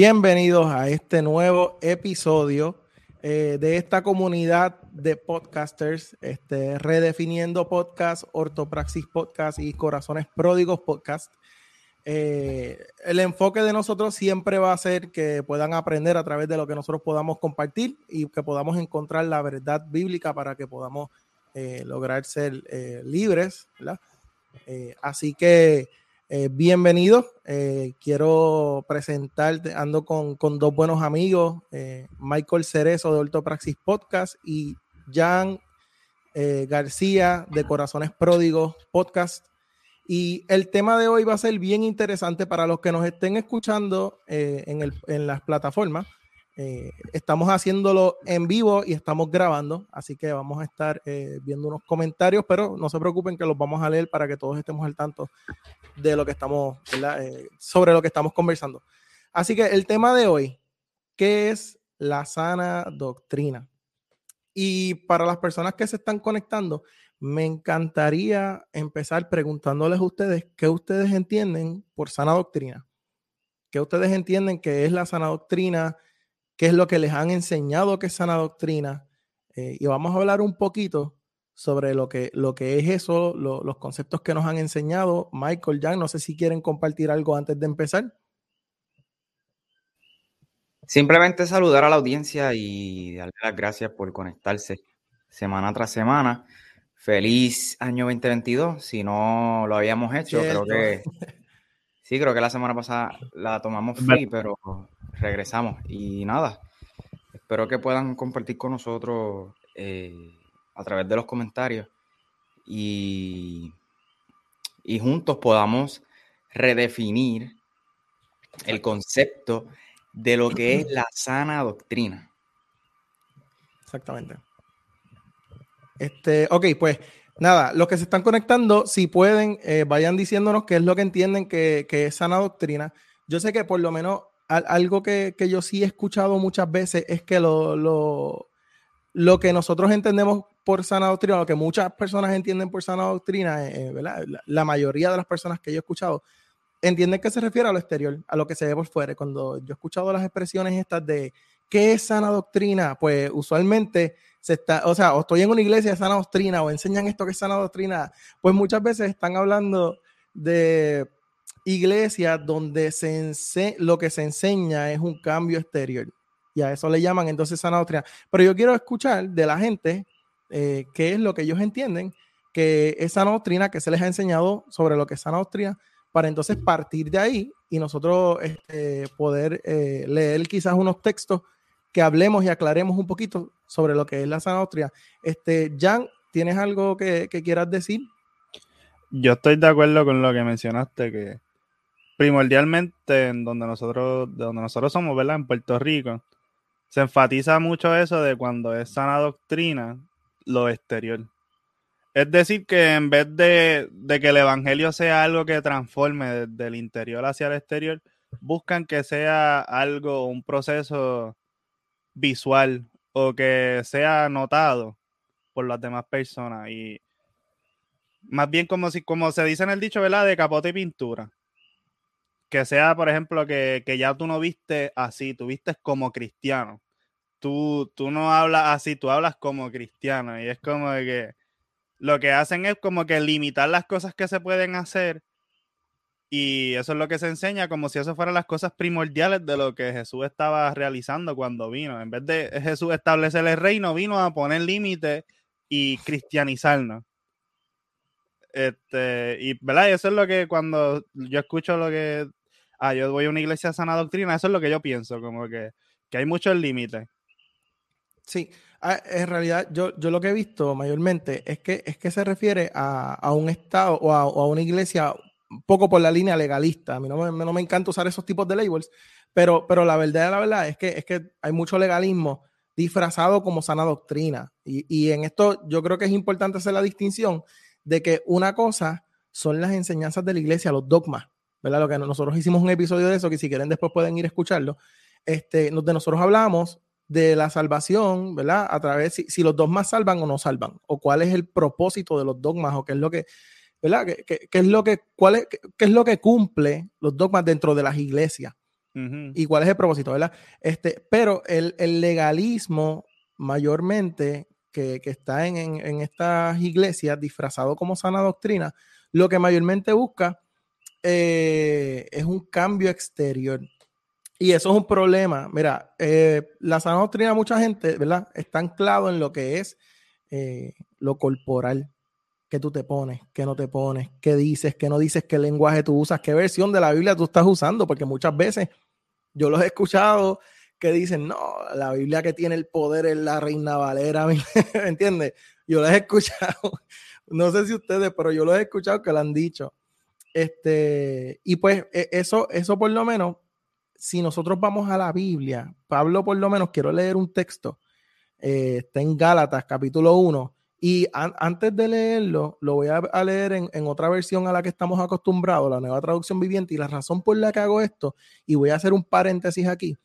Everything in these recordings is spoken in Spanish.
Bienvenidos a este nuevo episodio eh, de esta comunidad de podcasters, este, redefiniendo podcast, ortopraxis podcast y corazones pródigos podcast. Eh, el enfoque de nosotros siempre va a ser que puedan aprender a través de lo que nosotros podamos compartir y que podamos encontrar la verdad bíblica para que podamos eh, lograr ser libres. así que eh, bienvenido. Eh, quiero presentarte, ando con, dos buenos amigos, eh, Michael Cerezo de Ortopraxis Podcast y Jan García de Corazones Pródigos Podcast. Y el tema de hoy va a ser bien interesante para los que nos estén escuchando en, en las plataformas. Eh, estamos haciéndolo en vivo y estamos grabando, así que vamos a estar eh, viendo unos comentarios, pero no se preocupen que los vamos a leer para que todos estemos al tanto de lo que estamos, eh, sobre lo que estamos conversando. Así que el tema de hoy, ¿qué es la sana doctrina? Y para las personas que se están conectando, me encantaría empezar preguntándoles a ustedes qué ustedes entienden por sana doctrina. ¿Qué ustedes entienden que es la sana doctrina? Qué es lo que les han enseñado que es sana doctrina. Eh, y vamos a hablar un poquito sobre lo que, lo que es eso, los conceptos que nos han enseñado. Michael, Jan, no sé si quieren compartir algo antes de empezar. Simplemente saludar a la audiencia y darle las gracias por conectarse semana tras semana. Feliz año 2022. Si no lo habíamos hecho, creo que sí, creo que la semana pasada la tomamos free, pero regresamos. Y nada, espero que puedan compartir con nosotros eh, a través de los comentarios y, y juntos podamos redefinir el concepto de lo que es la sana doctrina. Exactamente. Este, ok, pues nada, los que se están conectando, si pueden, eh, vayan diciéndonos qué es lo que entienden que, que, es sana doctrina. Yo sé que por lo menos algo que, yo sí he escuchado muchas veces es que lo, lo, que nosotros entendemos por sana doctrina, lo que muchas personas entienden por sana doctrina, eh, eh, La, mayoría de las personas que yo he escuchado entienden que se refiere a lo exterior, a lo que se ve por fuera. Cuando yo he escuchado las expresiones estas de qué es sana doctrina, pues usualmente se está, o sea, o estoy en una iglesia de sana doctrina o enseñan esto que es sana doctrina, pues muchas veces están hablando de iglesias donde se lo que se enseña es un cambio exterior. Y a eso le llaman entonces sana doctrina. Pero yo quiero escuchar de la gente eh, qué es lo que ellos entienden que es sana doctrina, que se les ha enseñado sobre lo que es sana para entonces partir de ahí y nosotros este, poder eh, leer quizás unos textos que hablemos y aclaremos un poquito sobre lo que es la sana. Este, Jan, ¿tienes algo que, que quieras decir? Yo estoy de acuerdo con lo que mencionaste, que primordialmente en donde nosotros, de donde nosotros somos, ¿verdad? En Puerto Rico, se enfatiza mucho eso de cuando es sana doctrina, lo exterior. Es decir, que en vez de, que el evangelio sea algo que transforme desde el interior hacia el exterior, buscan que sea algo, un proceso visual o que sea notado por las demás personas. Y más bien como si, como se dice en el dicho, ¿verdad? De capote y pintura que sea, por ejemplo, que, ya tú no viste así, tú viste como cristiano. Tú, tú no hablas así, tú hablas como cristiano. Y es como que lo que hacen es como que limitar las cosas que se pueden hacer. Y eso es lo que se enseña como si eso fueran las cosas primordiales de lo que Jesús estaba realizando cuando vino. En vez de Jesús establecer el reino, vino a poner límites y cristianizarnos. Este, y ¿verdad? eso es lo que cuando yo escucho lo que ah, yo voy a una iglesia sana doctrina, eso es lo que yo pienso, como que, que hay muchos límites. Sí, ah, en realidad yo, yo lo que he visto mayormente es que, es que se refiere a, un estado o a, una iglesia poco por la línea legalista. A mí no me, no me, encanta usar esos tipos de labels, pero, pero la verdad, la verdad es que, es que hay mucho legalismo disfrazado como sana doctrina. Y, y en esto yo creo que es importante hacer la distinción de que una cosa son las enseñanzas de la iglesia, los dogmas, ¿verdad? Lo que nosotros hicimos un episodio de eso, que si quieren después pueden ir a escucharlo, este, donde nosotros hablamos de la salvación, ¿verdad? A través, si, si los dogmas salvan o no salvan, o cuál es el propósito de los dogmas, o qué es lo que, ¿verdad? ¿Qué, qué, es lo que, cuál es, qué, es lo que cumple los dogmas dentro de las iglesias? Y cuál es el propósito, ¿verdad? Este, pero el, el legalismo mayormente que, que está en, en, en, estas iglesias disfrazado como sana doctrina, lo que mayormente busca eh, es un cambio exterior. Y eso es un problema. Mira, eh, la sana doctrina, mucha gente, ¿verdad? Está anclado en lo que es eh, lo corporal, que tú te pones, que no te pones, qué dices, qué no dices, qué lenguaje tú usas, qué versión de la Biblia tú estás usando, porque muchas veces yo los he escuchado que dicen, no, la Biblia que tiene el poder es la Reina Valera, ¿me entiendes? Yo los he escuchado, no sé si ustedes, pero yo los he escuchado que lo han dicho. Este, y pues e, eso, eso por lo menos, si nosotros vamos a la Biblia, Pablo por lo menos, quiero leer un texto, eh, está en Gálatas capítulo 1, y antes de leerlo, lo voy a, leer en, en, otra versión a la que estamos acostumbrados, la nueva traducción viviente, y la razón por la que hago esto, y voy a hacer un paréntesis aquí,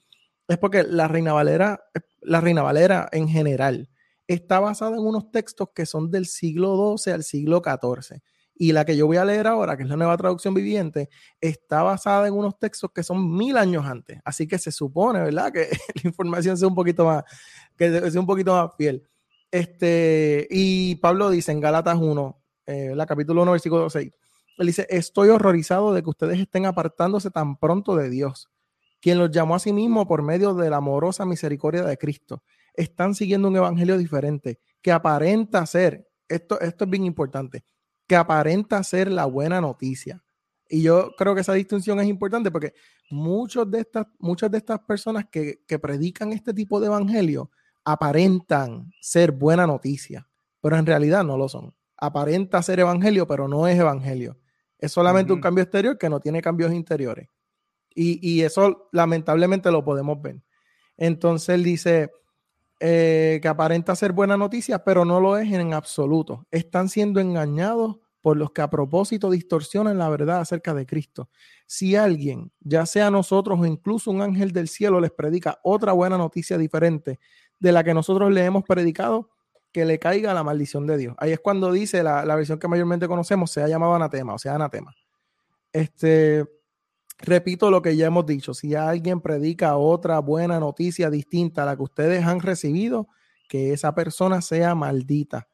es porque la Reina Valera, la Reina Valera en general, está basada en unos textos que son del siglo XII al siglo XIV. Y la que yo voy a leer ahora, que es la nueva traducción viviente, está basada en unos textos que son mil años antes. Así que se supone, ¿verdad? Que la información sea un poquito más, que sea un poquito más fiel. Este, y Pablo dice en Gálatas 1, eh, la capítulo 1, versículo 6, él dice, estoy horrorizado de que ustedes estén apartándose tan pronto de Dios, quien los llamó a sí mismo por medio de la amorosa misericordia de Cristo. Están siguiendo un evangelio diferente, que aparenta ser, esto, esto es bien importante, que aparenta ser la buena noticia. Y yo creo que esa distinción es importante porque muchos de estas, muchas de estas personas que, predican este tipo de evangelio aparentan ser buena noticia, pero en realidad no lo son. Aparenta ser evangelio, pero no es evangelio. Es solamente un cambio exterior que no tiene cambios interiores. Y, y, eso lamentablemente lo podemos ver. Entonces él dice, eh, que aparenta ser buena noticia, pero no lo es en absoluto. Están siendo engañados por los que a propósito distorsionan la verdad acerca de Cristo. Si alguien, ya sea nosotros o incluso un ángel del cielo, les predica otra buena noticia diferente de la que nosotros le hemos predicado, que le caiga la maldición de Dios. Ahí es cuando dice la, la versión que mayormente conocemos, se ha llamado anatema, o sea, anatema. Este, repito lo que ya hemos dicho, si alguien predica otra buena noticia distinta a la que ustedes han recibido, que esa persona sea maldita.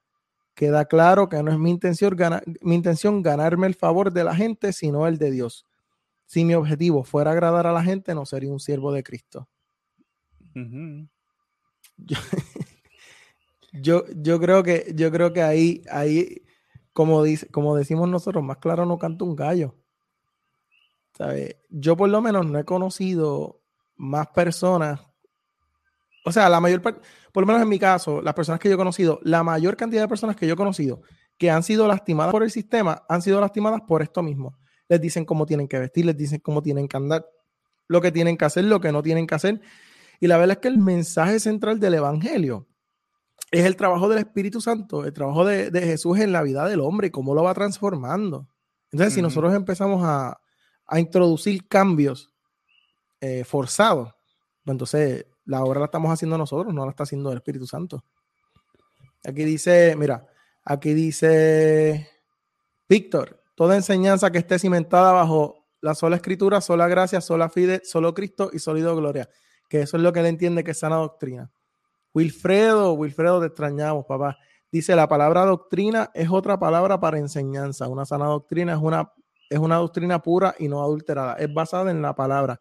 Queda claro que no es mi intención, mi intención ganarme el favor de la gente, sino el de Dios. Si mi objetivo fuera agradar a la gente, no sería un siervo de Cristo. yo, yo, creo que, yo creo que ahí, ahí como, dice, como decimos nosotros, más claro no canta un gallo. Yo por lo menos no he conocido más personas, o sea, la mayor parte, por lo menos en mi caso, las personas que yo he conocido, la mayor cantidad de personas que yo he conocido que han sido lastimadas por el sistema, han sido lastimadas por esto mismo. Les dicen cómo tienen que vestir, les dicen cómo tienen que andar, lo que tienen que hacer, lo que no tienen que hacer. Y la verdad es que el mensaje central del Evangelio es el trabajo del Espíritu Santo, el trabajo de, Jesús en la vida del hombre y cómo lo va transformando. Entonces, si nosotros empezamos a, a introducir cambios eh, forzados, pues entonces la obra la estamos haciendo nosotros, no la está haciendo el Espíritu Santo. Aquí dice, mira, aquí dice Víctor, toda enseñanza que esté cimentada bajo la sola escritura, sola gracia, sola fide, solo Cristo y sólido gloria, que eso es lo que él entiende que es sana doctrina. Wilfredo, Wilfredo, te extrañamos, papá. Dice, la palabra doctrina es otra palabra para enseñanza. Una sana doctrina es una es una doctrina pura y no adulterada, es basada en la palabra.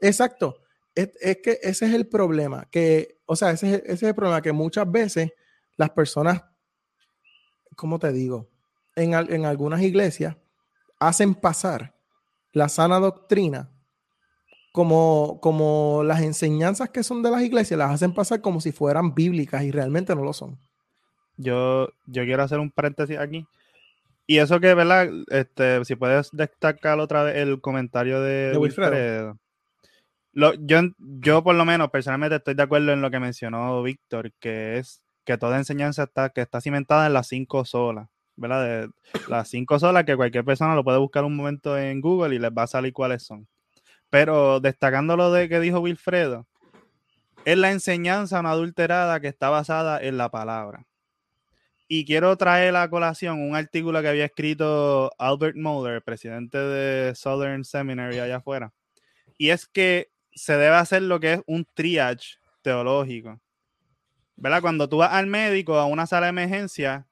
Exacto, es, que ese es el problema, que, o sea, ese, es el problema, que muchas veces las personas, ¿cómo te digo? en, en algunas iglesias hacen pasar la sana doctrina como, como las enseñanzas que son de las iglesias, las hacen pasar como si fueran bíblicas y realmente no lo son. Yo, yo quiero hacer un paréntesis aquí. Y eso que, ¿verdad? Este, si puedes destacar otra vez el comentario de, Wilfredo. Lo, yo, yo, por lo menos, personalmente estoy de acuerdo en lo que mencionó Víctor, que es que toda enseñanza está, que está cimentada en las cinco solas, ¿verdad? De, las cinco solas que cualquier persona lo puede buscar un momento en Google y les va a salir cuáles son. Pero destacando lo de que dijo Wilfredo, es la enseñanza no adulterada que está basada en la palabra. Y quiero traer a colación un artículo que había escrito Albert Moeller, presidente de Southern Seminary allá afuera. Y es que se debe hacer lo que es un triage teológico. ¿Verdad? Cuando tú vas al médico a una sala de emergencia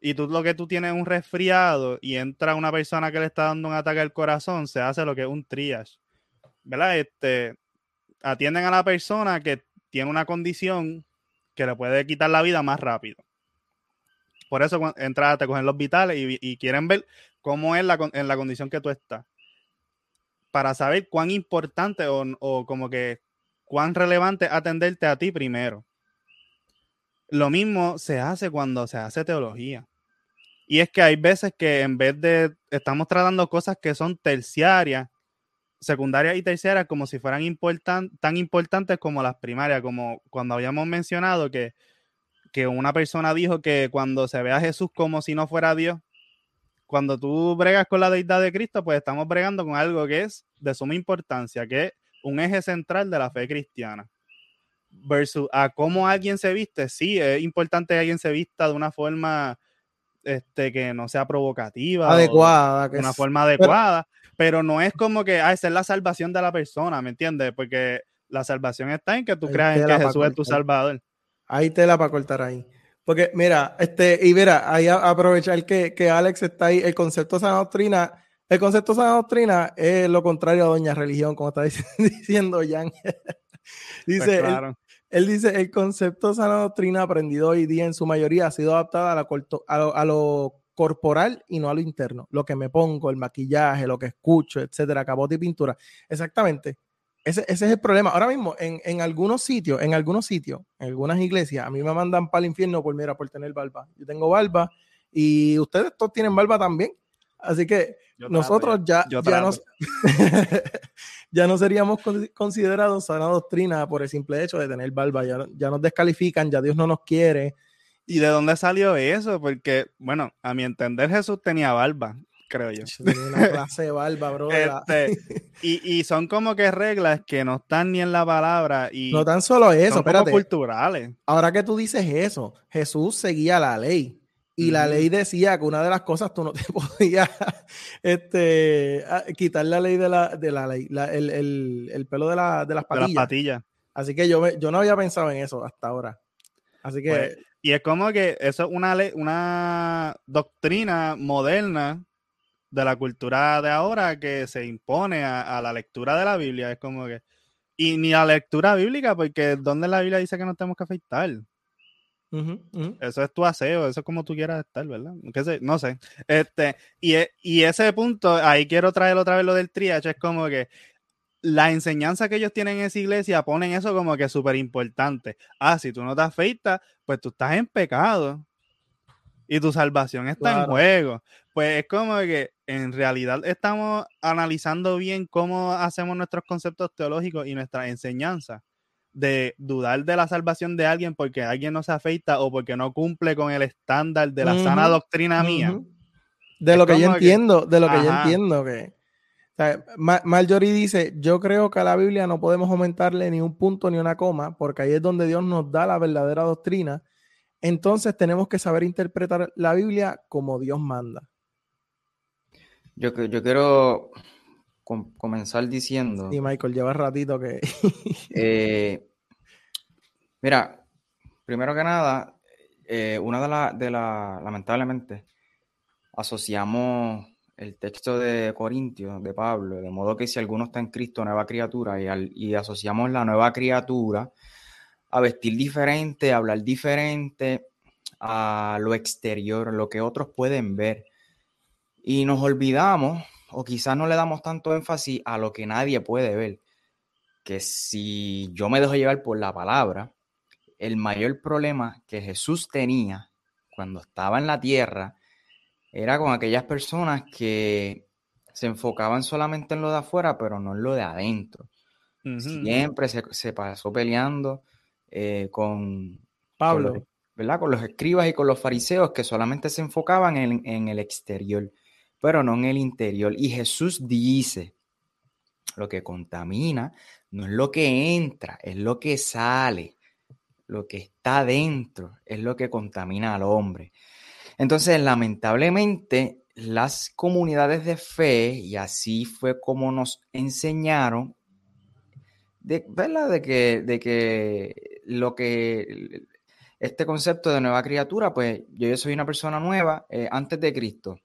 y tú lo que tú tienes es un resfriado y entra una persona que le está dando un ataque al corazón, se hace lo que es un triage. ¿Verdad? Este, atienden a la persona que tiene una condición que le puede quitar la vida más rápido. Por eso entras, te cogen los vitales y, quieren ver cómo es la, en la condición que tú estás. Para saber cuán importante o, como que cuán relevante atenderte a ti primero. Lo mismo se hace cuando se hace teología. Y es que hay veces que en vez de estamos tratando cosas que son terciarias, secundarias y terciarias como si fueran tan importantes como las primarias, como cuando habíamos mencionado que que una persona dijo que cuando se ve a Jesús como si no fuera Dios, cuando tú bregas con la deidad de Cristo, pues estamos bregando con algo que es de suma importancia, que es un eje central de la fe cristiana. Versus a cómo alguien se viste, sí, es importante que alguien se vista de una forma este, que no sea provocativa. Adecuada. De una forma adecuada, pero, no es como que, ah, esa es la salvación de la persona, ¿me entiendes? Porque la salvación está en que tú creas en que Jesús es tu salvador. Hay tela para cortar ahí. Porque, mira, este, y mira, ahí aprovechar que, que Alex está ahí, el concepto de sana doctrina, el concepto de sana doctrina es lo contrario a doña religión, como está diciendo Jan. dice, pues él, dice, el concepto de sana doctrina aprendido hoy día en su mayoría ha sido adaptado a, la a, lo, a lo corporal y no a lo interno. Lo que me pongo, el maquillaje, lo que escucho, etcétera, cabote y pintura. Exactamente. Ese, es el problema. Ahora mismo, en, algunos sitios, en algunos sitios, en algunas iglesias, a mí me mandan para el infierno por, mira, por tener barba. Yo tengo barba y ustedes todos tienen barba también. Así que nosotros ya, ya, no seríamos considerados sana doctrina por el simple hecho de tener barba. Ya, ya nos descalifican, ya Dios no nos quiere. ¿Y de dónde salió eso? Porque, bueno, a mi entender Jesús tenía barba creo yo. Una clase de barba, bro. Este, y, son como que reglas que no están ni en la palabra. Y no tan solo eso, son culturales. Ahora que tú dices eso, Jesús seguía la ley. Y la ley decía que una de las cosas tú no te podías este, quitar la ley de la, de la ley, el, pelo de, la, de las patillas. Así que yo, yo no había pensado en eso hasta ahora. Así que. Pues, y es como que eso es una, ley, una doctrina moderna de la cultura de ahora que se impone a, la lectura de la Biblia. Es como que. Y ni a la lectura bíblica, porque ¿dónde la Biblia dice que no tenemos que afeitar? Eso es tu aseo, eso es como tú quieras estar, ¿verdad? No sé. Este, y, e, y ese punto, ahí quiero traer otra vez lo del triage, es como que la enseñanza que ellos tienen en esa iglesia ponen eso como que súper importante. Ah, si tú no te afeitas, pues tú estás en pecado y tu salvación está en juego. Pues es como que en realidad estamos analizando bien cómo hacemos nuestros conceptos teológicos y nuestra enseñanza de dudar de la salvación de alguien porque alguien no se afeita o porque no cumple con el estándar de la sana doctrina mía. De lo que yo entiendo, de lo que yo entiendo que Marjorie dice, yo creo que a la Biblia no podemos aumentarle ni un punto ni una coma, porque ahí es donde Dios nos da la verdadera doctrina. Entonces tenemos que saber interpretar la Biblia como Dios manda. Yo, yo quiero comenzar diciendo. Y Michael, lleva ratito que. Eh, mira, primero que nada, eh, una de las, de la, lamentablemente, asociamos el texto de Corintios, de Pablo, de modo que si alguno está en Cristo, nueva criatura, y, y asociamos la nueva criatura a vestir diferente, a hablar diferente, a lo exterior, lo que otros pueden ver Y nos olvidamos, o quizás no le damos tanto énfasis a lo que nadie puede ver, que si yo me dejo llevar por la palabra, el mayor problema que Jesús tenía cuando estaba en la tierra era con aquellas personas que se enfocaban solamente en lo de afuera, pero no en lo de adentro. Siempre se, pasó peleando eh, con Pablo, ¿verdad? Con los escribas y con los fariseos que solamente se enfocaban en, el exterior, pero no en el interior. Y Jesús dice, lo que contamina no es lo que entra, es lo que sale. Lo que está dentro es lo que contamina al hombre. Entonces, lamentablemente, las comunidades de fe, y así fue como nos enseñaron, de, ¿verdad? De que, de que lo que este concepto de nueva criatura, pues yo, soy una persona nueva eh, antes de Cristo,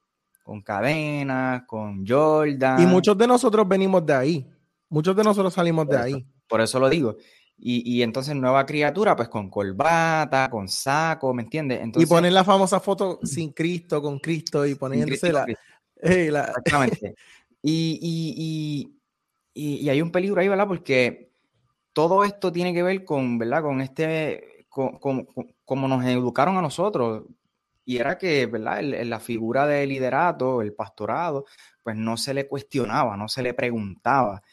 con cadenas, con Jordan. Y muchos de nosotros venimos de ahí. Muchos de nosotros salimos de ahí. Por eso lo digo. Y, entonces nueva criatura, pues con corbata, con saco, ¿me entiendes? y ponen la famosa foto sin Cristo, con Cristo y poniéndose la, Exactamente. y, y, hay un peligro ahí, ¿verdad? Porque todo esto tiene que ver con, ¿verdad? Con este, como nos educaron a nosotros. Y era que, ¿verdad? la figura de liderato, el pastorado, pues no se le cuestionaba, no se le preguntaba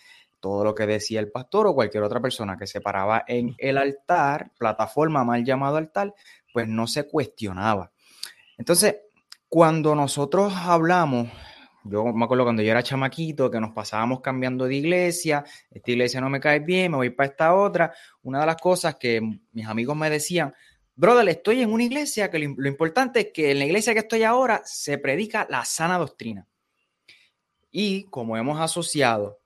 todo lo que decía el pastor o cualquier otra persona que se paraba en el altar, plataforma mal llamado altar, pues no se cuestionaba. Entonces, cuando nosotros hablamos, yo me acuerdo cuando yo era chamaquito, que nos pasábamos cambiando de iglesia, esta iglesia no me cae bien, me voy para esta otra, una de las cosas que mis amigos me decían, brother, estoy en una iglesia que lo, importante es que en la iglesia que estoy ahora se predica la sana doctrina. Y como hemos asociado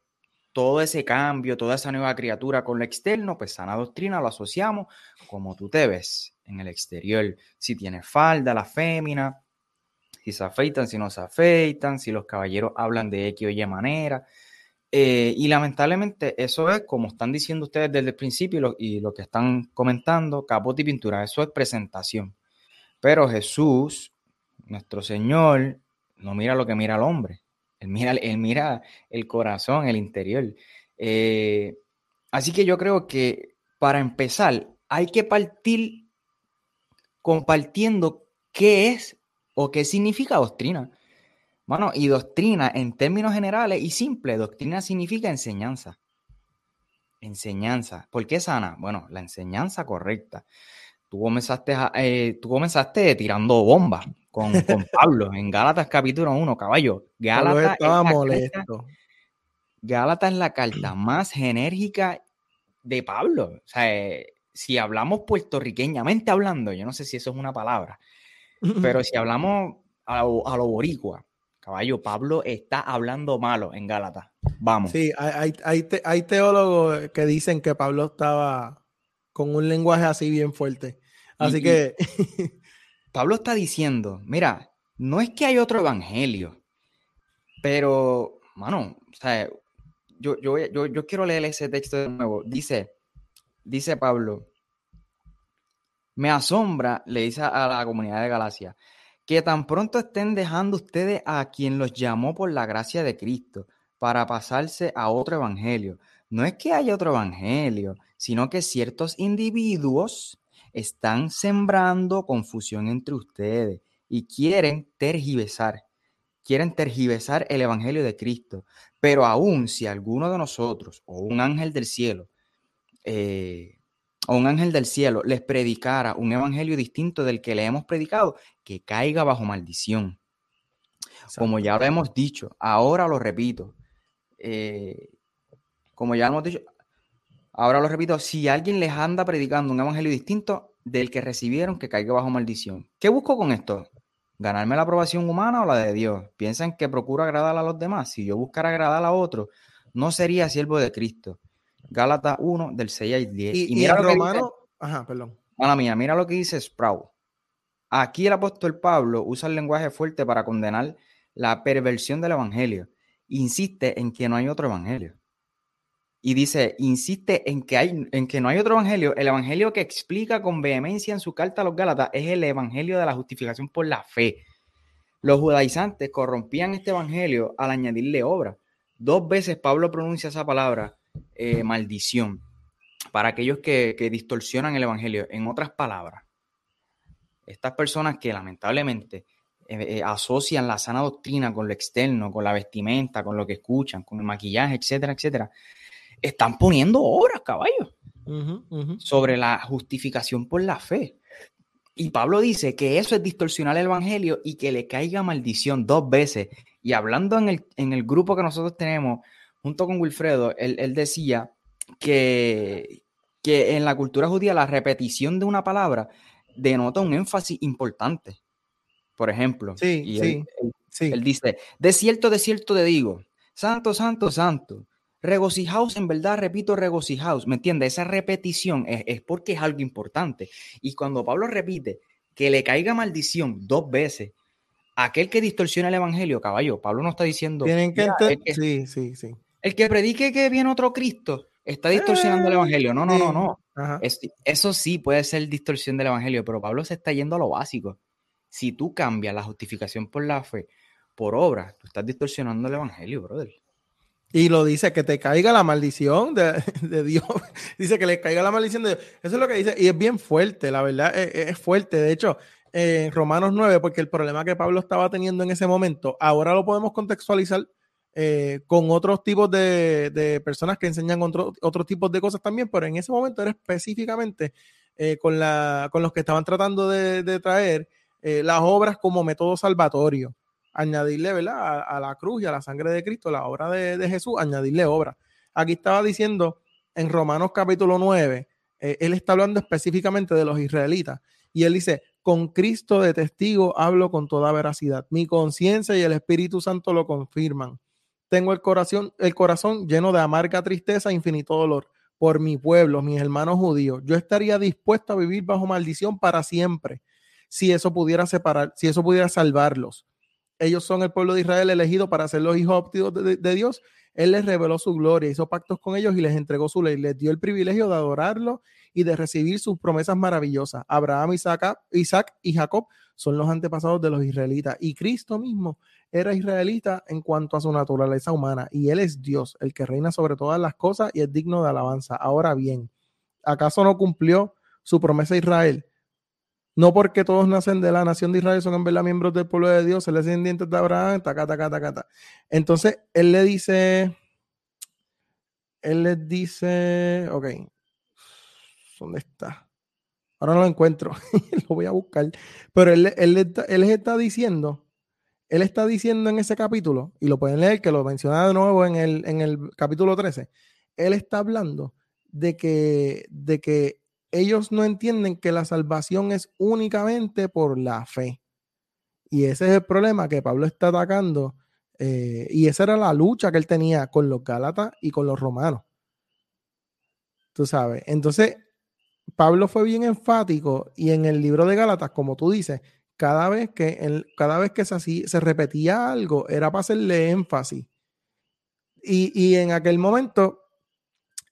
todo ese cambio, toda esa nueva criatura con lo externo, pues sana doctrina lo asociamos como tú te ves en el exterior. Si tienes falda, la fémina, si se afeitan, si no se afeitan, si los caballeros hablan de X o Y manera. Eh, y lamentablemente eso es, como están diciendo ustedes desde el principio y lo, que están comentando, capote y pintura, eso es presentación. Pero Jesús, nuestro Señor, no mira lo que mira el hombre. Él mira, mira el corazón, el interior. Eh, así que yo creo que para empezar hay que partir compartiendo qué es o qué significa doctrina. Bueno, y doctrina en términos generales y simple, doctrina significa enseñanza. Enseñanza. ¿Por qué sana? Bueno, la enseñanza correcta. Tú comenzaste, eh, tú comenzaste tirando bombas con, Pablo en Gálatas capítulo 1, caballo. Gálatas estaba molesto. Gálatas es la carta más enérgica de Pablo. O sea, eh, si hablamos puertorriqueñamente hablando, yo no sé si eso es una palabra, pero si hablamos a lo, a boricua, caballo, Pablo está hablando malo en Gálatas. Vamos. Sí, hay, hay, hay teólogos que dicen que Pablo estaba con un lenguaje así bien fuerte. Así que... Pablo está diciendo, mira, no es que hay otro evangelio, pero, mano, o sea, yo, yo, yo, quiero leer ese texto de nuevo. Dice, dice Pablo, me asombra, le dice a la comunidad de Galacia, que tan pronto estén dejando ustedes a quien los llamó por la gracia de Cristo para pasarse a otro evangelio. No es que haya otro evangelio, sino que ciertos individuos están sembrando confusión entre ustedes y quieren tergiversar, quieren tergiversar el Evangelio de Cristo. Pero aún si alguno de nosotros o un ángel del cielo, eh, o un ángel del cielo les predicara un evangelio distinto del que le hemos predicado, que caiga bajo maldición. Como ya lo hemos dicho, ahora lo repito. Eh, como ya lo hemos dicho, Ahora lo repito, si alguien les anda predicando un evangelio distinto del que recibieron, que caiga bajo maldición. ¿Qué busco con esto? ¿Ganarme la aprobación humana o la de Dios? ¿Piensan que procuro agradar a los demás? Si yo buscara agradar a otro, no sería siervo de Cristo. Gálatas 1, del 6 al 10. Y, mira lo romano, ajá, perdón. Mala mía, mira lo que dice Sprout. Aquí el apóstol Pablo usa el lenguaje fuerte para condenar la perversión del evangelio. Insiste en que no hay otro evangelio y dice, insiste en que, hay, en que no hay otro evangelio. El evangelio que explica con vehemencia en su carta a los Gálatas es el evangelio de la justificación por la fe. Los judaizantes corrompían este evangelio al añadirle obra. Dos veces Pablo pronuncia esa palabra, eh, maldición, para aquellos que, distorsionan el evangelio. En otras palabras, estas personas que lamentablemente eh, eh, asocian la sana doctrina con lo externo, con la vestimenta, con lo que escuchan, con el maquillaje, etcétera, etcétera, están poniendo obras, caballo, sobre la justificación por la fe. Y Pablo dice que eso es distorsionar el evangelio y que le caiga maldición dos veces. Y hablando en el, en el grupo que nosotros tenemos, junto con Wilfredo, él, decía que, que en la cultura judía la repetición de una palabra denota un énfasis importante. Por ejemplo, sí, sí, él, él dice, de cierto, de cierto te digo, santo, santo, santo, regocijaos, en verdad, repito, regocijaos, ¿me entiendes? Esa repetición es, porque es algo importante. Y cuando Pablo repite que le caiga maldición dos veces, aquel que distorsiona el evangelio, caballo, Pablo no está diciendo. Tienen que entender. Sí, sí, sí. El que predique que viene otro Cristo está distorsionando el evangelio. No, no, no, no. eso sí puede ser distorsión del evangelio, pero Pablo se está yendo a lo básico. Si tú cambias la justificación por la fe por obra, tú estás distorsionando el evangelio, brother. Y lo dice, que te caiga la maldición de, Dios. dice que le caiga la maldición de Dios. Eso es lo que dice. Y es bien fuerte, la verdad, es, fuerte. De hecho, en Romanos 9, porque el problema que Pablo estaba teniendo en ese momento, ahora lo podemos contextualizar eh, con otros tipos de, personas que enseñan otro, otros tipos de cosas también, pero en ese momento era específicamente eh, con, los que estaban tratando de, traer eh, las obras como método salvatorio añadirle, ¿verdad? A, la cruz y a la sangre de Cristo, la obra de, Jesús, añadirle obra. Aquí estaba diciendo en Romanos capítulo 9, eh, él está hablando específicamente de los israelitas y él dice, con Cristo de testigo hablo con toda veracidad. Mi conciencia y el Espíritu Santo lo confirman. Tengo el corazón, el corazón lleno de amarga tristeza e infinito dolor por mi pueblo, mis hermanos judíos. Yo estaría dispuesto a vivir bajo maldición para siempre si eso pudiera separar, si eso pudiera salvarlos ellos son el pueblo de Israel elegido para ser los hijos ópticos de, Dios, Él les reveló su gloria, hizo pactos con ellos y les entregó su ley, les dio el privilegio de adorarlo y de recibir sus promesas maravillosas. Abraham, Isaac, Isaac y Jacob son los antepasados de los israelitas y Cristo mismo era israelita en cuanto a su naturaleza humana y Él es Dios, el que reina sobre todas las cosas y es digno de alabanza. Ahora bien, ¿acaso no cumplió su promesa a Israel? No porque todos nacen de la nación de Israel, son en verdad miembros del pueblo de Dios, se les de Abraham, taca, taca, taca, taca. Entonces, él le dice, él les dice, ok, ¿dónde está? Ahora no lo encuentro, lo voy a buscar. Pero él, él, él les está diciendo, él está diciendo en ese capítulo, y lo pueden leer, que lo menciona de nuevo en el, en el capítulo 13, él está hablando de que, de que ellos no entienden que la salvación es únicamente por la fe. Y ese es el problema que Pablo está atacando. Eh, y esa era la lucha que él tenía con los Gálatas y con los romanos. Tú sabes. Entonces, Pablo fue bien enfático y en el libro de Gálatas, como tú dices, cada vez que, cada vez que se, se repetía algo, era para hacerle énfasis. Y, en aquel momento,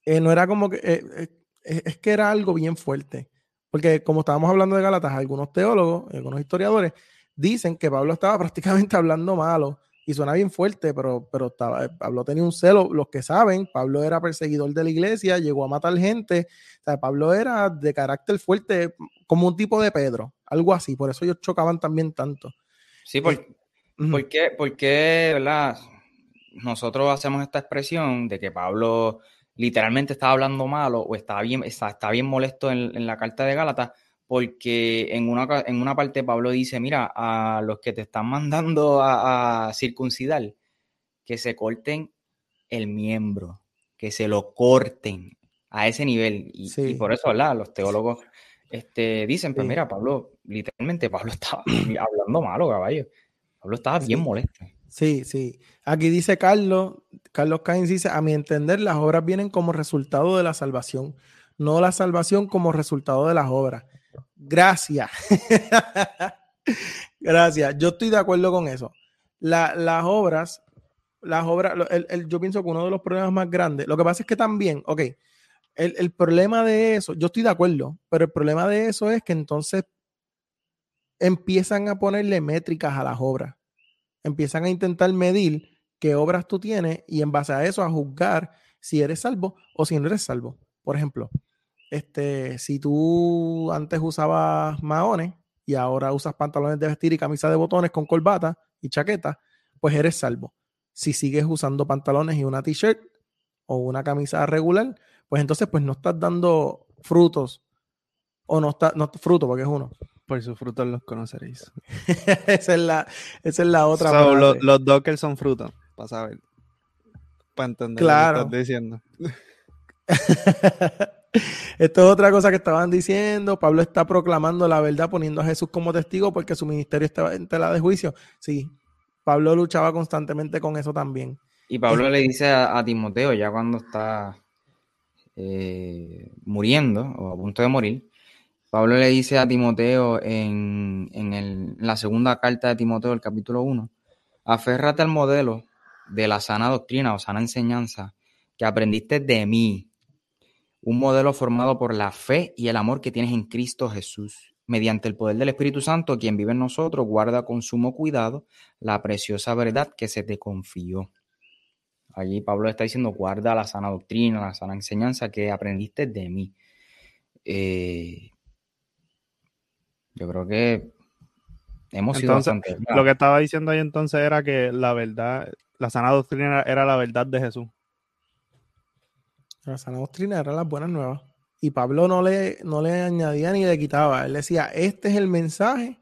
eh, no era como que, eh, es, que era algo bien fuerte. Porque como estábamos hablando de Galatas, algunos teólogos, algunos historiadores dicen que Pablo estaba prácticamente hablando malo y suena bien fuerte, pero, pero estaba, Pablo tenía un celo, los que saben, Pablo era perseguidor de la iglesia, llegó a matar gente, o sea, Pablo era de carácter fuerte, como un tipo de Pedro, algo así, por eso ellos chocaban también tanto. Sí, porque, eh, porque, ¿verdad? Nosotros hacemos esta expresión de que Pablo literalmente estaba hablando malo o estaba bien, está, bien molesto en, la carta de Gálatas, porque en una, en una parte Pablo dice, mira, a los que te están mandando a, circuncidar, que se corten el miembro, que se lo corten a ese nivel. Y, por eso, ¿verdad? Los teólogos este, dicen, pues mira, Pablo, literalmente Pablo estaba hablando malo, caballo. Pablo estaba bien molesto. Sí, sí. Aquí dice Carlos, Carlos Caín dice, a mi entender, las obras vienen como resultado de la salvación, no la salvación como resultado de las obras. Gracias. Gracias. Yo estoy de acuerdo con eso. las obras, las obras, yo pienso que uno de los problemas más grandes, lo que pasa es que también, ok, el problema de eso, yo estoy de acuerdo, pero el problema de eso es que entonces empiezan a ponerle métricas a las obras empiezan a intentar medir qué obras tú tienes y en base a eso a juzgar si eres salvo o si no eres salvo. Por ejemplo, este, si tú antes usabas maones y ahora usas pantalones de vestir y camisa de botones con corbata y chaqueta, pues eres salvo. Si sigues usando pantalones y una t-shirt o una camisa regular, pues entonces pues no estás dando frutos o no está no fruto porque es uno. Por sus frutos los conoceréis. esa, es la, esa es la otra. los, los dockers son frutos, para saber. Para entender claro. lo que estás diciendo. Esto es otra cosa que estaban diciendo. Pablo está proclamando la verdad, poniendo a Jesús como testigo porque su ministerio estaba en tela de juicio. Sí, Pablo luchaba constantemente con eso también. Y Pablo le dice a, Timoteo, ya cuando está eh, muriendo o a punto de morir, Pablo le dice a Timoteo en, en la segunda carta de Timoteo, el capítulo 1, aférrate al modelo de la sana doctrina o sana enseñanza que aprendiste de mí un modelo formado por la fe y el amor que tienes en Cristo Jesús. Mediante el poder del Espíritu Santo, quien vive en nosotros, guarda con sumo cuidado la preciosa verdad que se te confió. Allí Pablo está diciendo, guarda la sana doctrina, la sana enseñanza que aprendiste de mí. Eh, yo creo que hemos sido bastante. Lo que estaba diciendo ahí entonces era que la verdad, la sana doctrina era la verdad de Jesús. La sana doctrina eran las buenas nuevas. Y Pablo no le, no le añadía ni le quitaba. Él decía, este es el mensaje.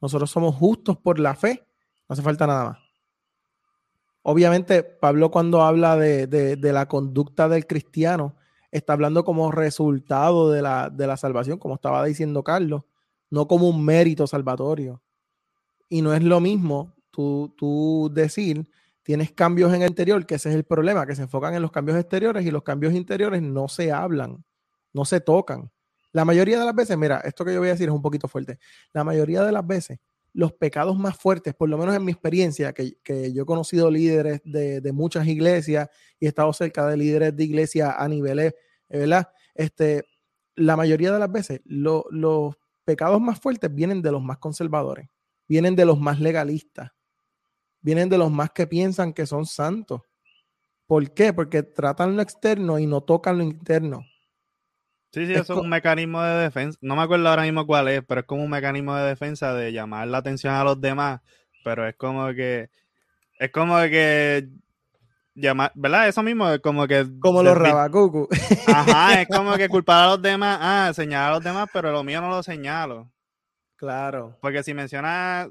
Nosotros somos justos por la fe. No hace falta nada más. Obviamente, Pablo cuando habla de, la conducta del cristiano, está hablando como resultado de la, de la salvación, como estaba diciendo Carlos, no como un mérito salvatorio. Y no es lo mismo tú, tú decir tienes cambios en el interior, que ese es el problema, que se enfocan en los cambios exteriores y los cambios interiores no se hablan, no se tocan. La mayoría de las veces, mira, esto que yo voy a decir es un poquito fuerte. La mayoría de las veces, los pecados más fuertes, por lo menos en mi experiencia, que, yo he conocido líderes de, muchas iglesias y he estado cerca de líderes de iglesias a niveles, ¿verdad? Este, la mayoría de las veces, los pecados más fuertes vienen de los más conservadores, vienen de los más legalistas vienen de los más que piensan que son santos. ¿Por qué? Porque tratan lo externo y no tocan lo interno. Sí, sí, eso es un mecanismo de defensa. No me acuerdo ahora mismo cuál es, pero es como un mecanismo de defensa de llamar la atención a los demás. Pero es como que. Es como que. Llamar, ¿verdad? Eso mismo es como que. Como los rabacucu. Ajá, es como que culpar a los demás. Ah, señalar a los demás, pero lo mío no lo señalo. Claro. Porque si mencionas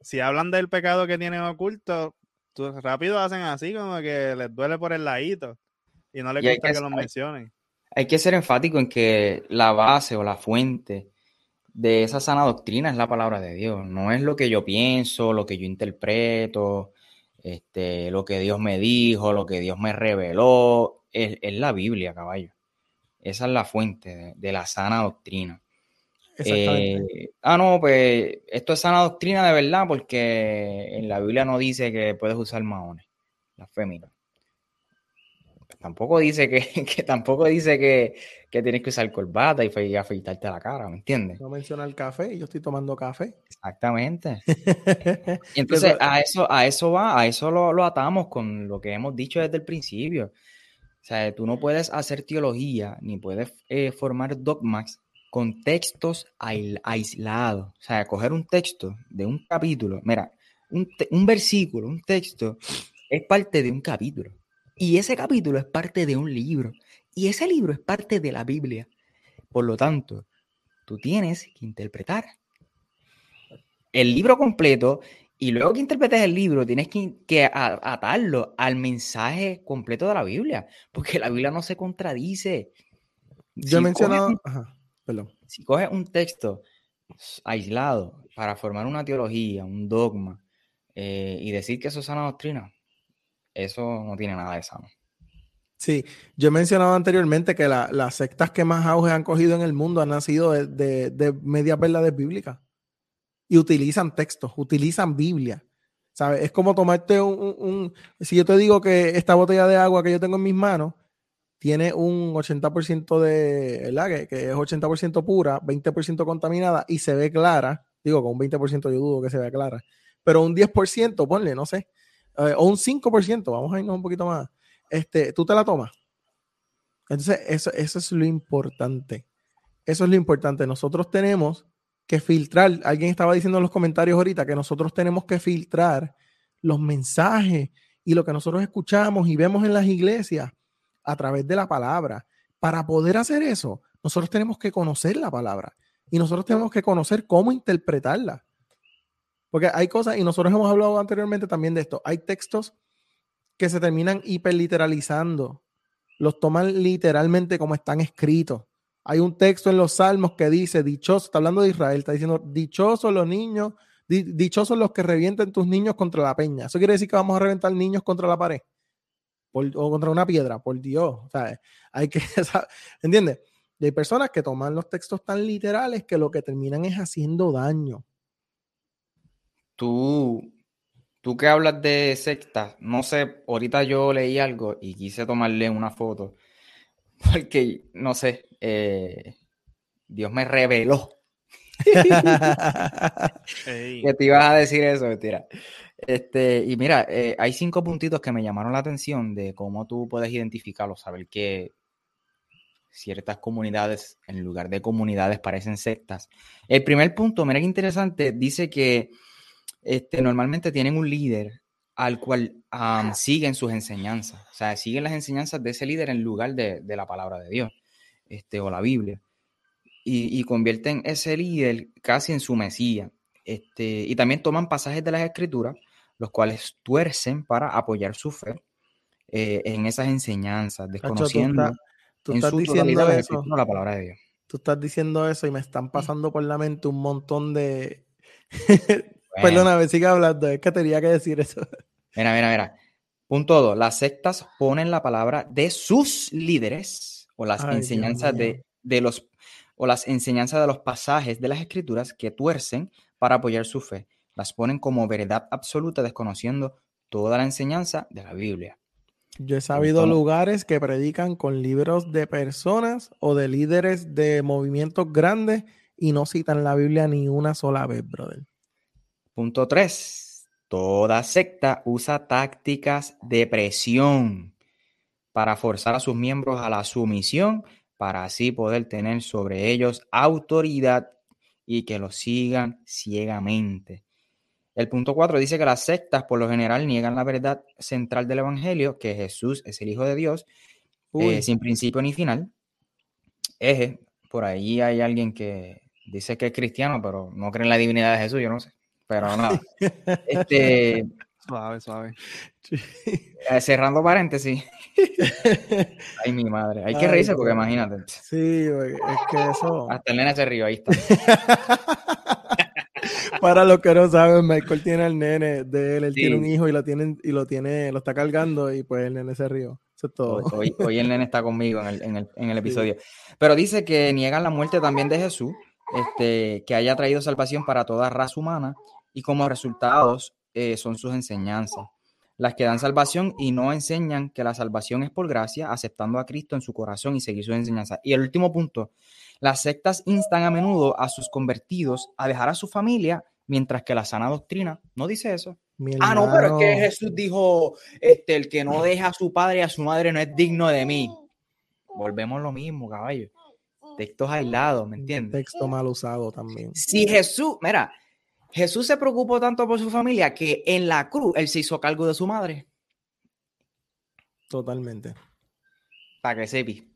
si hablan del pecado que tienen oculto, rápido hacen así como que les duele por el ladito y no les gusta que, lo mencionen. Hay que ser enfático en que la base o la fuente de esa sana doctrina es la palabra de Dios. No es lo que yo pienso, lo que yo interpreto, este, lo que Dios me dijo, lo que Dios me reveló. Es, la Biblia, caballo. Esa es la fuente de la sana doctrina. Eh, ah, no, pues esto es sana doctrina de verdad porque en la Biblia no dice que puedes usar maones, las féminas. Tampoco dice que, tampoco dice que, tienes que usar corbata y afeitarte la cara, ¿me entiendes? No menciona el café, y yo estoy tomando café. Exactamente. entonces a eso, a eso va, a eso lo, atamos con lo que hemos dicho desde el principio. O sea, tú no puedes hacer teología ni puedes eh, formar dogmas con textos aislados. O sea, coger un texto de un capítulo, mira, un, un, versículo, un texto, es parte de un capítulo. Y ese capítulo es parte de un libro. Y ese libro es parte de la Biblia. Por lo tanto, tú tienes que interpretar el libro completo y luego que interpretes el libro, tienes que, atarlo al mensaje completo de la Biblia, porque la Biblia no se contradice. Yo he mencionado... Si coges un texto aislado para formar una teología, un dogma, eh, y decir que eso es sana doctrina, eso no tiene nada de sano. Sí, yo he mencionado anteriormente que las sectas que más auge han cogido en el mundo han nacido de, de, de medias verdades bíblicas y utilizan textos, utilizan Biblia. ¿Sabes? Es como tomarte un, Si yo te digo que esta botella de agua que yo tengo en mis manos tiene un 80% de, ¿verdad? Que, que es 80% pura, 20% contaminada y se ve clara. Digo, con un 20% yo dudo que se vea clara. pero un 10%, ponle, no sé, eh, o un 5%, vamos a irnos un poquito más, este, tú te la tomas. Entonces, eso, eso es lo importante. Eso es lo importante. Nosotros tenemos que filtrar, alguien estaba diciendo en los comentarios ahorita que nosotros tenemos que filtrar los mensajes y lo que nosotros escuchamos y vemos en las iglesias a través de la palabra. Para poder hacer eso, nosotros tenemos que conocer la palabra y nosotros tenemos que conocer cómo interpretarla. Porque hay cosas, y nosotros hemos hablado anteriormente también de esto, hay textos que se terminan hiperliteralizando, los toman literalmente como están escritos. Hay un texto en los Salmos que dice, dichoso, está hablando de Israel, está diciendo, dichosos los niños, dichosos los que revienten tus niños contra la peña. Eso quiere decir que vamos a reventar niños contra la pared o contra una piedra, por Dios. Sea, hay que, ¿entiendes? Y hay personas que toman los textos tan literales que lo que terminan es haciendo daño. Tú, tú que hablas de sectas, no sé, ahorita yo leí algo y quise tomarle una foto porque, no sé, eh, Dios me reveló que te ibas a decir eso, mentira. Este, y mira, eh, hay cinco puntitos que me llamaron la atención de cómo tú puedes identificarlos, saber que ciertas comunidades, en lugar de comunidades, parecen sectas. El primer punto, mira qué interesante, dice que este, normalmente tienen un líder al cual siguen sus enseñanzas, o sea, siguen las enseñanzas de ese líder en lugar de, de la palabra de Dios este, o la Biblia. Y, y, convierten ese líder casi en su mesía. Este, y también toman pasajes de las escrituras, los cuales tuercen para apoyar su fe eh, en esas enseñanzas, desconociendo tú, estás diciendo eso, la palabra de Dios. Tú estás diciendo eso y me están pasando por la mente un montón de... Perdóname, sigue hablando, es que tenía que decir eso. Mira, mira, mira. Punto 2. Las sectas ponen la palabra de sus líderes o las enseñanzas de, de, los o las enseñanzas de los pasajes de las escrituras que tuercen para apoyar su fe. Las ponen como verdad absoluta, desconociendo toda la enseñanza de la Biblia. Yo he sabido lugares que predican con libros de personas o de líderes de movimientos grandes y no citan la Biblia ni una sola vez, brother. Punto 3. Toda secta usa tácticas de presión para forzar a sus miembros a la sumisión, para así poder tener sobre ellos autoridad y que los sigan ciegamente. El punto 4 dice que las sectas por lo general niegan la verdad central del Evangelio, que Jesús es el Hijo de Dios, eh, sin principio ni final. Eje, por ahí hay alguien que dice que es cristiano, pero no cree en la divinidad de Jesús, yo no sé. Pero nada. este, suave, suave. Eh, cerrando paréntesis. Ay, mi madre. Hay que reírse porque imagínate. Sí, es que eso. Hasta el nene se rió, ahí está. Para los que no saben, Michael tiene al nene de él, él tiene un hijo y lo tiene, y lo tiene, lo está cargando y pues el nene se rió. Eso es todo. Hoy, hoy, el nene está conmigo en el, en el, en el episodio. Pero dice que niegan la muerte también de Jesús, este, que haya traído salvación para toda raza humana y como resultados eh, son sus enseñanzas, las que dan salvación y no enseñan que la salvación es por gracia, aceptando a Cristo en su corazón y seguir sus enseñanzas. Y el último punto, las sectas instan a menudo a sus convertidos a dejar a su familia, mientras que la sana doctrina no dice eso. ah, no, pero es que Jesús dijo, este, el que no deja a su padre y a su madre no es digno de mí. Volvemos lo mismo, caballo. Textos aislados, ¿me entiendes? Texto mal usado también. Si Jesús, mira, Jesús se preocupó tanto por su familia que en la cruz él se hizo cargo de su madre. Totalmente. Para que sepi.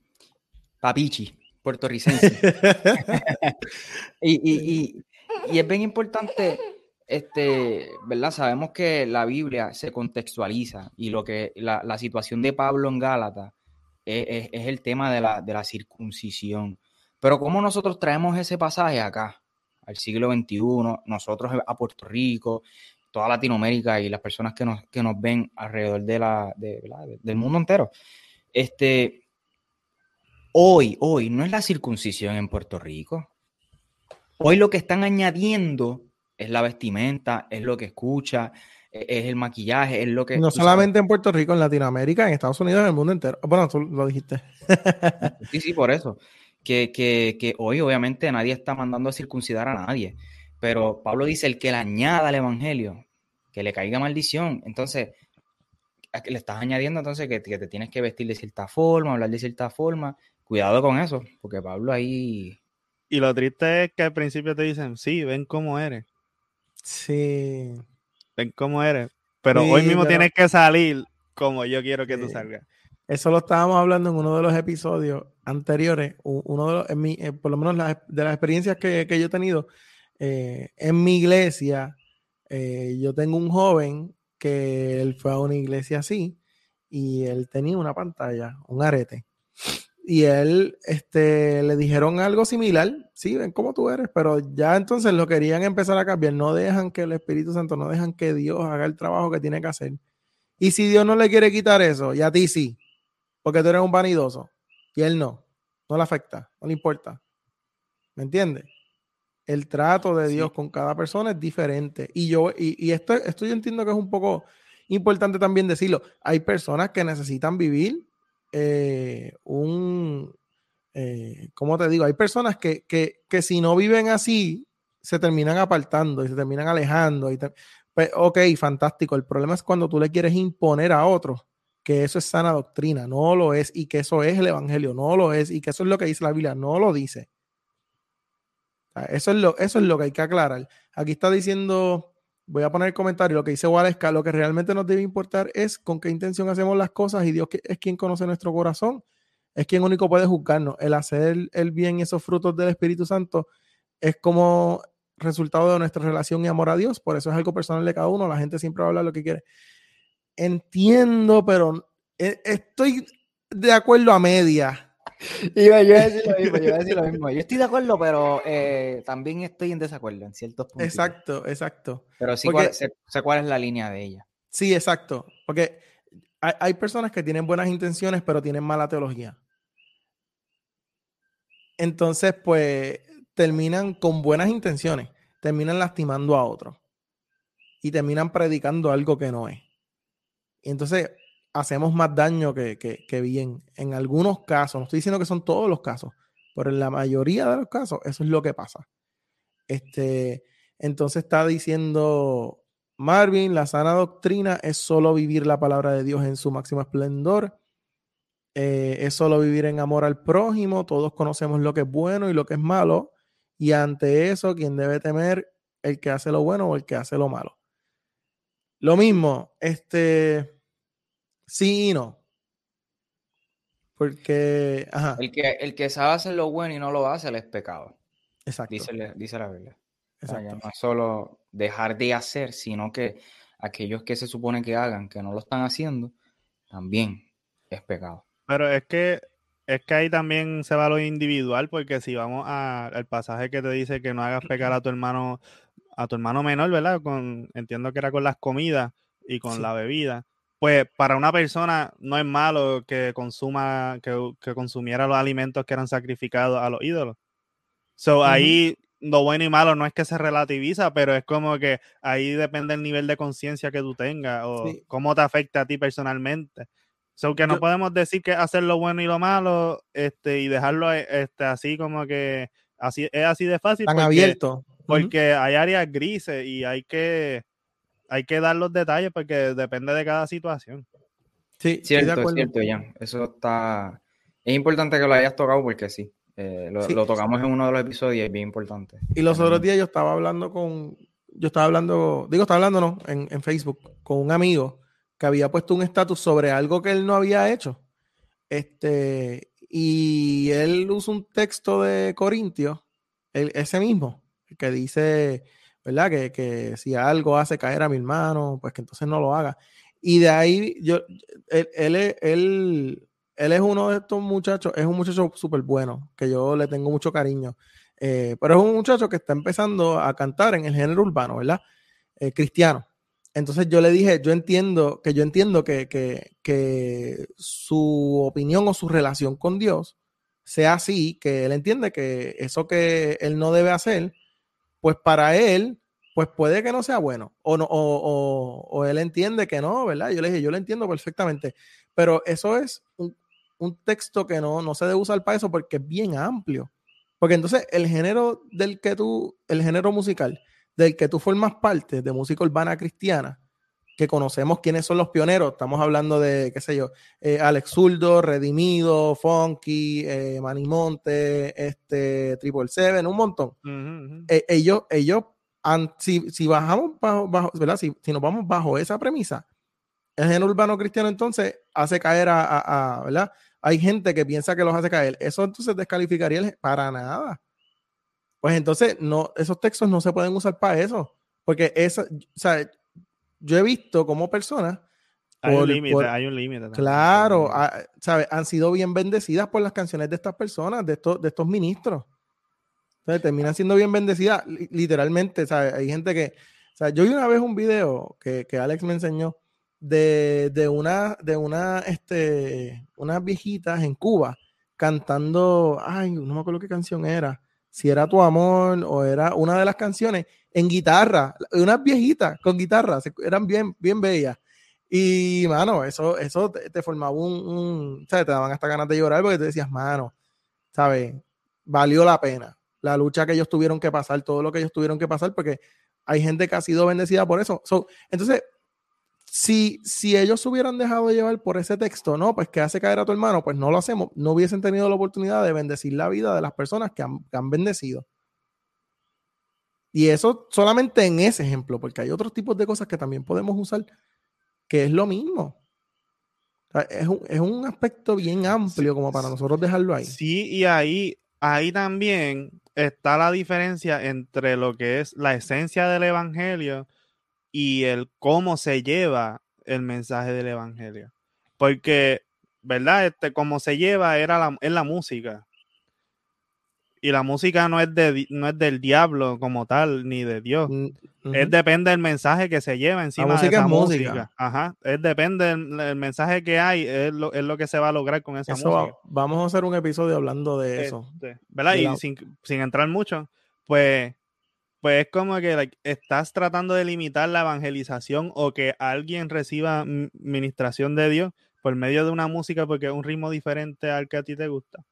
Papichi, puertorricense. y, y, y, es bien importante, este, ¿verdad? Sabemos que la Biblia se contextualiza y lo que la, la situación de Pablo en Gálatas es, es, el tema de la, de la circuncisión. Pero ¿cómo nosotros traemos ese pasaje acá? Al siglo XXI, nosotros a Puerto Rico, toda Latinoamérica y las personas que nos, que nos ven alrededor de la, del mundo entero. Este, hoy, hoy no es la circuncisión en Puerto Rico. Hoy lo que están añadiendo es la vestimenta, es lo que escucha, e, es el maquillaje, es lo que... No solamente en Puerto Rico, en Latinoamérica, en Estados Unidos, en el mundo entero. Bueno, tú lo dijiste. sí, sí, por eso que, que, que, hoy obviamente nadie está mandando a circuncidar a nadie, pero Pablo dice el que le añada al Evangelio, que le caiga maldición. Entonces, le estás añadiendo entonces que, te tienes que vestir de cierta forma, hablar de cierta forma. Cuidado con eso, porque Pablo ahí... Y lo triste es que al principio te dicen, sí, ven cómo eres. Sí. Ven cómo eres. Pero hoy mismo tienes que salir como yo quiero que tú salgas. Eso lo estábamos hablando en uno de los episodios anteriores. Uno de los, en mi, eh, por lo menos de las experiencias que, yo he tenido eh, en mi iglesia, eh, yo tengo un joven que él fue a una iglesia así y él tenía una pantalla, un arete. Y él este, le dijeron algo similar, sí, ven cómo tú eres, pero ya entonces lo querían empezar a cambiar. No dejan que el Espíritu Santo, no dejan que Dios haga el trabajo que tiene que hacer. Y si Dios no le quiere quitar eso, y a ti sí, porque tú eres un vanidoso, y él no, no le afecta, no le importa. ¿Me entiendes? El trato de Dios con cada persona es diferente. Y yo, y, esto, esto yo entiendo que es un poco importante también decirlo. Hay personas que necesitan vivir eh, un, eh, ¿cómo te digo? Hay personas que, si no viven así, se terminan apartando y se terminan alejando. Y pues, ok, fantástico. El problema es cuando tú le quieres imponer a otros que eso es sana doctrina, no lo es, y que eso es el evangelio, no lo es, y que eso es lo que dice la Biblia, no lo dice. Eso es lo, eso es lo que hay que aclarar. Aquí está diciendo, voy a poner el comentario, lo que dice Waleska, lo que realmente nos debe importar es con qué intención hacemos las cosas y Dios es quien conoce nuestro corazón, es quien único puede juzgarnos. El hacer el bien y esos frutos del Espíritu Santo es como resultado de nuestra relación y amor a Dios, por eso es algo personal de cada uno, la gente siempre va a hablar lo que quiere. Entiendo, pero eh, estoy de acuerdo a media yo a decir lo mismo, yo a decir lo mismo. Yo estoy de acuerdo, pero eh, también estoy en desacuerdo en ciertos puntos. Exacto, exacto. Pero sí cuál, sé, cuál es la línea de ella. Sí, exacto. Porque hay, hay, personas que tienen buenas intenciones, pero tienen mala teología. Entonces, pues, terminan con buenas intenciones, terminan lastimando a otros y terminan predicando algo que no es. Y entonces, hacemos más daño que, bien. En algunos casos, no estoy diciendo que son todos los casos, pero en la mayoría de los casos eso es lo que pasa. Este, entonces está diciendo Marvin, la sana doctrina es solo vivir la palabra de Dios en su máximo esplendor. Eh, es solo vivir en amor al prójimo. Todos conocemos lo que es bueno y lo que es malo. Y ante eso, quien debe temer el que hace lo bueno o el que hace lo malo. Lo mismo, este, Sí y no. Porque, El que, el que sabe hacer lo bueno y no lo hace, le es pecado. Exacto. Dice, dice la Biblia. no es solo dejar de hacer, sino que aquellos que se supone que hagan, que no lo están haciendo, también es pecado. Pero es que es que ahí también se va lo individual, porque si vamos al pasaje que te dice que no hagas pecar a tu hermano, a tu hermano menor, ¿verdad? Con, entiendo que era con las comidas y con la bebida pues para una persona no es malo que consuma, que, consumiera los alimentos que eran sacrificados a los ídolos. So, ahí lo bueno y malo no es que se relativiza, pero es como que ahí depende el nivel de conciencia que tú tengas o cómo te afecta a ti personalmente. So, que no podemos decir que hacer lo bueno y lo malo este, y dejarlo este, así como que así es así de fácil. Tan abierto. Porque hay áreas grises y hay que hay que dar los detalles porque depende de cada situación. Sí, cierto, cierto, ya. Eso está. Es importante que lo hayas tocado porque sí. Eh, lo, tocamos en uno de los episodios y es bien importante. Y los otros días yo estaba hablando con. Yo estaba hablando, digo, estaba hablando, ¿no? En, en Facebook con un amigo que había puesto un estatus sobre algo que él no había hecho. Este, y él usa un texto de Corintios, ese mismo, que dice ¿verdad? Que, que, si algo hace caer a mi hermano, pues que entonces no lo haga. Y de ahí, yo, él, él, él, él es uno de estos muchachos, es un muchacho súper bueno, que yo le tengo mucho cariño. Eh, pero es un muchacho que está empezando a cantar en el género urbano, ¿verdad? Eh, cristiano. Entonces yo le dije, yo entiendo, que yo entiendo que, que, que, su opinión o su relación con Dios sea así, que él entiende que eso que él no debe hacer, pues para él, pues puede que no sea bueno, o, no, o, él entiende que no, ¿verdad? Yo le dije, yo lo entiendo perfectamente, pero eso es un, texto que no, no se debe usar para eso porque es bien amplio. Porque entonces el género del que tú, el género musical del que tú formas parte de música urbana cristiana, que conocemos quiénes son los pioneros. Estamos hablando de, qué sé yo, eh, Alex Zurdo, Redimido, Funky, eh, Manimonte, este, Triple Seven, un montón. Eh, ellos, ellos si, si, bajamos bajo, bajo ¿verdad? Si, si, nos vamos bajo esa premisa, el género urbano cristiano entonces hace caer a, a, ¿verdad? Hay gente que piensa que los hace caer. Eso entonces descalificaría para nada. Pues entonces no, esos textos no se pueden usar para eso. Porque eso, o sea, yo he visto como personas. Hay un límite, hay un límite. Claro, ¿sabes? Han sido bien bendecidas por las canciones de estas personas, de estos, de estos ministros. Entonces terminan siendo bien bendecidas, literalmente, ¿sabes? Hay gente que. O sea, yo vi una vez un video que, que Alex me enseñó de, de, una, de una, este, unas viejitas en Cuba cantando, ay, no me acuerdo qué canción era, si era Tu Amor o era una de las canciones en guitarra, unas viejitas con guitarra, eran bien, bien bellas. Y, mano, eso, eso te, formaba un, un, ¿sabes? Te daban hasta ganas de llorar porque te decías, mano, ¿sabes? Valió la pena la lucha que ellos tuvieron que pasar, todo lo que ellos tuvieron que pasar, porque hay gente que ha sido bendecida por eso. entonces, si, si ellos se hubieran dejado de llevar por ese texto, no, pues que hace caer a tu hermano, pues no lo hacemos, no hubiesen tenido la oportunidad de bendecir la vida de las personas que han, que han bendecido. Y eso solamente en ese ejemplo, porque hay otros tipos de cosas que también podemos usar, que es lo mismo. es, un, es un aspecto bien amplio como para nosotros dejarlo ahí. Sí, y ahí, ahí también está la diferencia entre lo que es la esencia del evangelio y el cómo se lleva el mensaje del evangelio. Porque, ¿verdad? Este, cómo se lleva era la, es la música y la música no es, de, no es del diablo como tal, ni de Dios. Mm, es depende del mensaje que se lleva encima la música de esa música. Ajá. Es depende del, mensaje que hay, es lo, es lo, que se va a lograr con esa música. vamos a hacer un episodio hablando de eso. Este, ¿Verdad? Y sin, sin, entrar mucho, pues, pues es como que estás tratando de limitar la evangelización o que alguien reciba ministración de Dios por medio de una música porque es un ritmo diferente al que a ti te gusta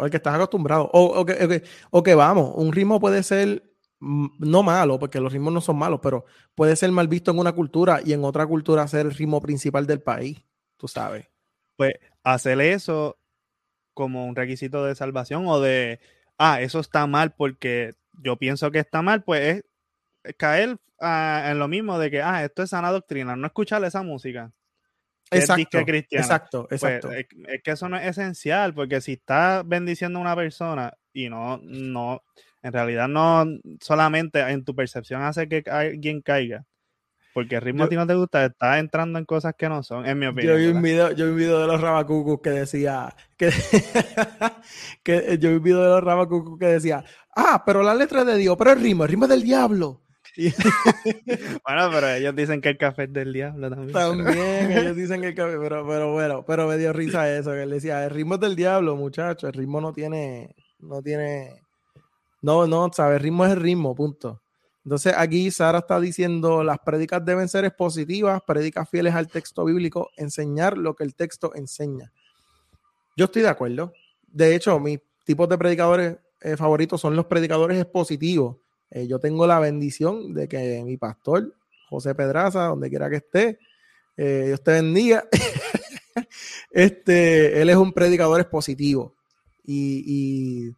o el que estás acostumbrado. O, o, que, vamos, un ritmo puede ser no malo, porque los ritmos no son malos, pero puede ser mal visto en una cultura y en otra cultura ser el ritmo principal del país, tú sabes. Pues hacer eso como un requisito de salvación o de, ah, eso está mal porque yo pienso que está mal, pues es caer ah, en lo mismo de que, ah, esto es sana doctrina, no escuchar esa música. Exacto, exacto, pues, exacto. es, que eso no es esencial, porque si estás bendiciendo a una persona y no, no, en realidad no solamente en tu percepción hace que alguien caiga, porque el ritmo a ti no te gusta, estás entrando en cosas que no son, en mi opinión. Yo vi un video, yo vi un video de los rabacucus que decía, que, que yo vi un video de los rabacucus que decía, ah, pero la letra es de Dios, pero el ritmo, el ritmo es del diablo. bueno, pero ellos dicen que el café es del diablo también. También, ellos dicen que el café, pero, pero bueno, pero me dio risa eso, que él decía, el ritmo es del diablo, muchacho, el ritmo no tiene, no tiene, no, no, sabe, el ritmo es el ritmo, punto. Entonces aquí Sara está diciendo, las prédicas deben ser expositivas, prédicas fieles al texto bíblico, enseñar lo que el texto enseña. Yo estoy de acuerdo. De hecho, mis tipos de predicadores eh, favoritos son los predicadores expositivos eh, yo tengo la bendición de que mi pastor, José Pedraza, donde quiera que esté, eh, Dios te bendiga. este, él es un predicador expositivo. Y,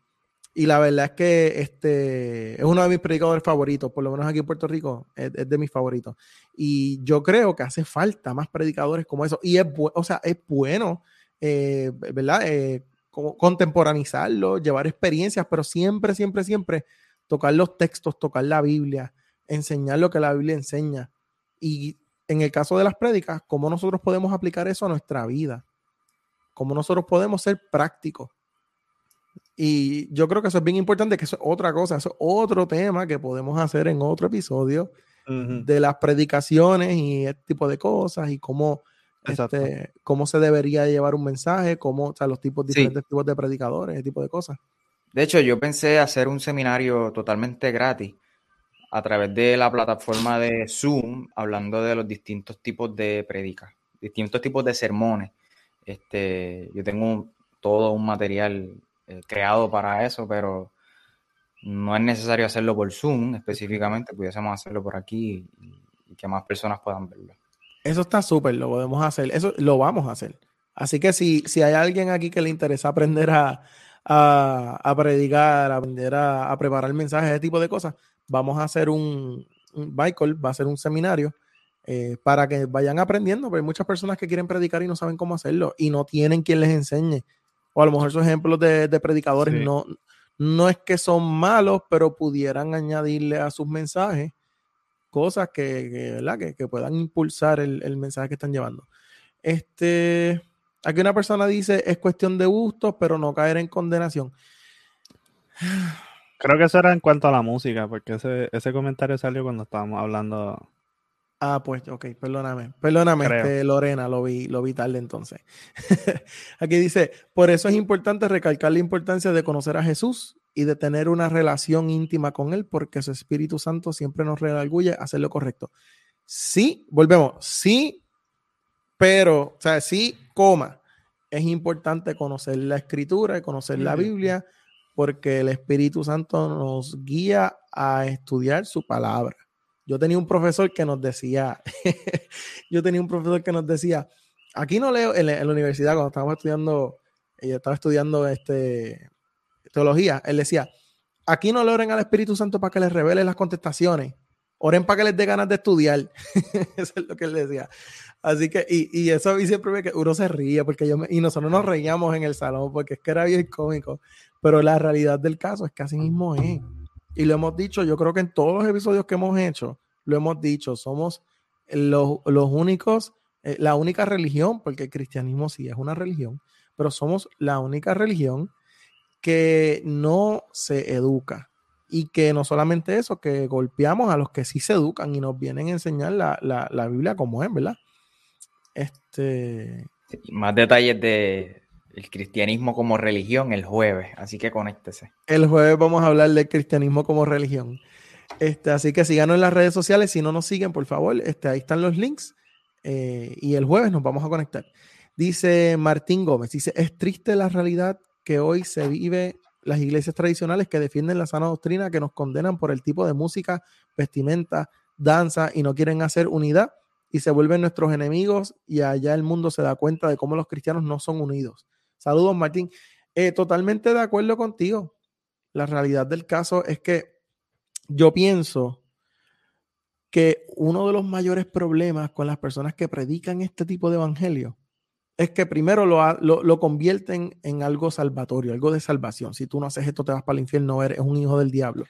la verdad es que este, es uno de mis predicadores favoritos, por lo menos aquí en Puerto Rico, es, de mis favoritos. Y yo creo que hace falta más predicadores como eso. Y es, o sea, es bueno, eh, ¿verdad? contemporanizarlo, llevar experiencias, pero siempre, siempre, siempre tocar los textos, tocar la Biblia, enseñar lo que la Biblia enseña. Y en el caso de las prédicas, cómo nosotros podemos aplicar eso a nuestra vida, cómo nosotros podemos ser prácticos. Y yo creo que eso es bien importante, que eso es otra cosa, eso es otro tema que podemos hacer en otro episodio de las predicaciones y este tipo de cosas y cómo, este, cómo se debería llevar un mensaje, cómo, o sea, los tipos, diferentes tipos de predicadores, ese tipo de cosas. De hecho, yo pensé hacer un seminario totalmente gratis a través de la plataforma de Zoom, hablando de los distintos tipos de predicas, distintos tipos de sermones. Este, yo tengo todo un material eh, creado para eso, pero no es necesario hacerlo por Zoom específicamente, pudiésemos hacerlo por aquí y, que más personas puedan verlo. Eso está súper, lo podemos hacer. Eso lo vamos a hacer. Así que si, si hay alguien aquí que le interesa aprender a, a, predicar, a aprender a, preparar mensajes, ese tipo de cosas, vamos a hacer un, un va a ser un seminario eh, para que vayan aprendiendo, porque hay muchas personas que quieren predicar y no saben cómo hacerlo y no tienen quien les enseñe. O a lo mejor esos ejemplos de, predicadores no, no es que son malos, pero pudieran añadirle a sus mensajes cosas que, que, puedan impulsar el, el mensaje que están llevando. Este, Aquí una persona dice, es cuestión de gustos, pero no caer en condenación. Creo que eso era en cuanto a la música, porque ese, comentario salió cuando estábamos hablando. Ah, pues, ok, perdóname. Perdóname, este, Lorena, lo vi, lo vi tarde entonces. Aquí dice, por eso es importante recalcar la importancia de conocer a Jesús y de tener una relación íntima con Él, porque su Espíritu Santo siempre nos redarguye a hacer lo correcto. Sí, volvemos, sí, pero, o sea, sí, coma, es importante conocer la escritura y conocer la Biblia porque el Espíritu Santo nos guía a estudiar su palabra. Yo tenía un profesor que nos decía, yo tenía un profesor que nos decía, aquí no leo en la, universidad cuando estábamos estudiando, yo estaba estudiando este, teología, él decía, aquí no le oren al Espíritu Santo para que les revele las contestaciones, oren para que les dé ganas de estudiar. Eso es lo que él decía. Así que, y, y eso a mí siempre me que uno se ríe, porque yo y nosotros nos reíamos en el salón, porque es que era bien cómico, pero la realidad del caso es que así mismo es. Y lo hemos dicho, yo creo que en todos los episodios que hemos hecho, lo hemos dicho, somos los, los únicos, eh, la única religión, porque el cristianismo sí es una religión, pero somos la única religión que no se educa. Y que no solamente eso, que golpeamos a los que sí se educan y nos vienen a enseñar la, la, la Biblia como es, ¿verdad? Este. más detalles de el cristianismo como religión el jueves, así que conéctese. El jueves vamos a hablar del cristianismo como religión. Este, así que síganos en las redes sociales. Si no nos siguen, por favor, este, ahí están los links. Eh, y el jueves nos vamos a conectar. Dice Martín Gómez, dice, es triste la realidad que hoy se vive las iglesias tradicionales que defienden la sana doctrina, que nos condenan por el tipo de música, vestimenta, danza y no quieren hacer unidad y se vuelven nuestros enemigos y allá el mundo se da cuenta de cómo los cristianos no son unidos. Saludos, Martín. Eh, totalmente de acuerdo contigo. La realidad del caso es que yo pienso que uno de los mayores problemas con las personas que predican este tipo de evangelio es que primero lo, lo, convierten en algo salvatorio, algo de salvación. Si tú no haces esto, te vas para el infierno, eres un hijo del diablo.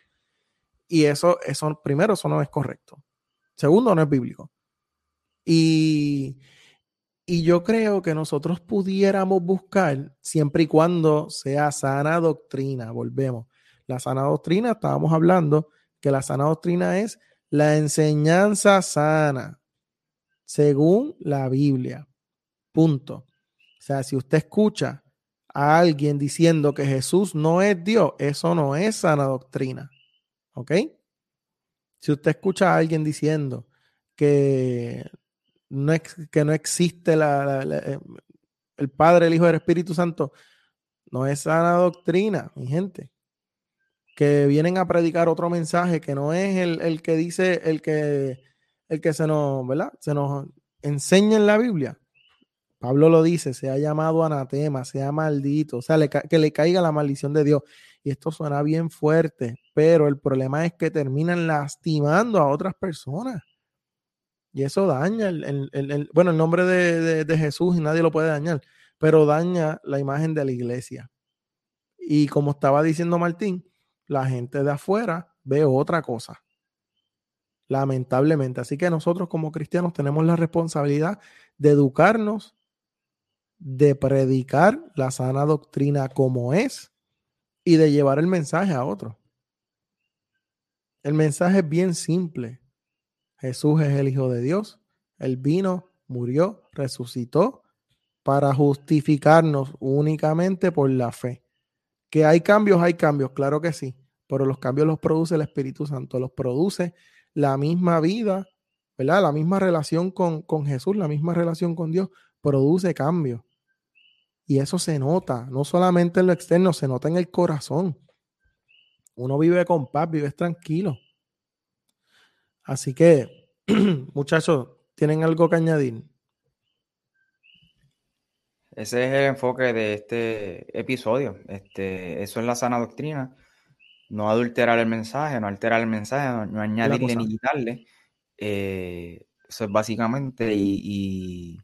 Y eso, eso, primero, eso no es correcto. Segundo, no es bíblico. Y, yo creo que nosotros pudiéramos buscar, siempre y cuando sea sana doctrina, volvemos. La sana doctrina, estábamos hablando que la sana doctrina es la enseñanza sana, según la Biblia. Punto. O sea, si usted escucha a alguien diciendo que Jesús no es Dios, eso no es sana doctrina. ¿Ok? Si usted escucha a alguien diciendo que no que no existe la, eh, el Padre, el Hijo y el Espíritu Santo, no es sana doctrina, mi gente. Que vienen a predicar otro mensaje que no es el, que dice, el que, el que se nos, ¿verdad? Se nos enseña en la Biblia. Pablo lo dice, se ha llamado anatema, sea maldito, o sea, que le caiga la maldición de Dios. Y esto suena bien fuerte, pero el problema es que terminan lastimando a otras personas. Y eso daña, el, bueno, el nombre de, Jesús y nadie lo puede dañar, pero daña la imagen de la iglesia. Y como estaba diciendo Martín, la gente de afuera ve otra cosa. Lamentablemente. Así que nosotros como cristianos tenemos la responsabilidad de educarnos, de predicar la sana doctrina como es y de llevar el mensaje a otro. El mensaje es bien simple. Jesús es el Hijo de Dios. Él vino, murió, resucitó para justificarnos únicamente por la fe. Que hay cambios, hay cambios, claro que sí, pero los cambios los produce el Espíritu Santo, los produce la misma vida, ¿verdad? La misma relación con, con Jesús, la misma relación con Dios, produce cambios. Y eso se nota, no solamente en lo externo, se nota en el corazón. Uno vive con paz, vive tranquilo. Así que, muchachos, ¿Tienen algo que añadir? Ese es el enfoque de este episodio. Este, eso es la sana doctrina. No adulterar el mensaje, no alterar el mensaje, no, añadirle ni quitarle. Eh, eso es básicamente, y, y,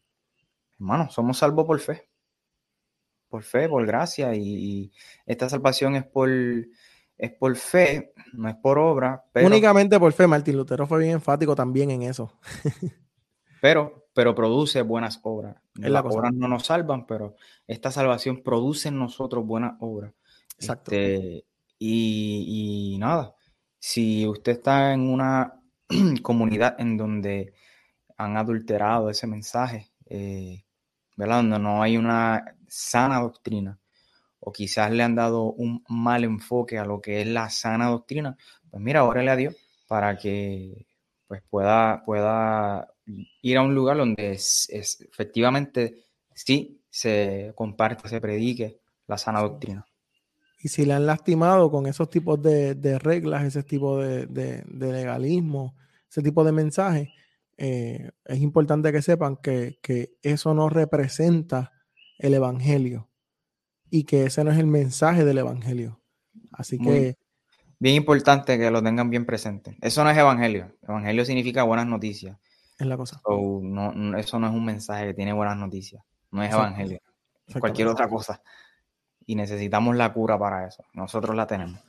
hermano, somos salvos por fe. Por fe, por gracia. Y, esta salvación es por, es por fe, no es por obra. Únicamente por fe. Martín Lutero fue bien enfático también en eso. pero, pero produce buenas obras. Las obras no nos salvan, pero esta salvación produce en nosotros buenas obras. Exacto. Este, y, y, nada, si usted está en una comunidad en donde han adulterado ese mensaje, eh, ¿verdad? Donde no hay una sana doctrina, o quizás le han dado un mal enfoque a lo que es la sana doctrina, pues mira, órale a Dios para que pues pueda, pueda ir a un lugar donde es, efectivamente sí se comparte, se predique la sana doctrina. Y si le han lastimado con esos tipos de, reglas, ese tipo de, legalismo, ese tipo de mensajes, eh, es importante que sepan que, eso no representa el Evangelio y que ese no es el mensaje del Evangelio. Así que... Bien importante que lo tengan bien presente. Eso no es Evangelio. Evangelio significa buenas noticias. Es la cosa. no, eso no es un mensaje que tiene buenas noticias. No es Evangelio. Es cualquier otra cosa. Y necesitamos la cura para eso. Nosotros la tenemos.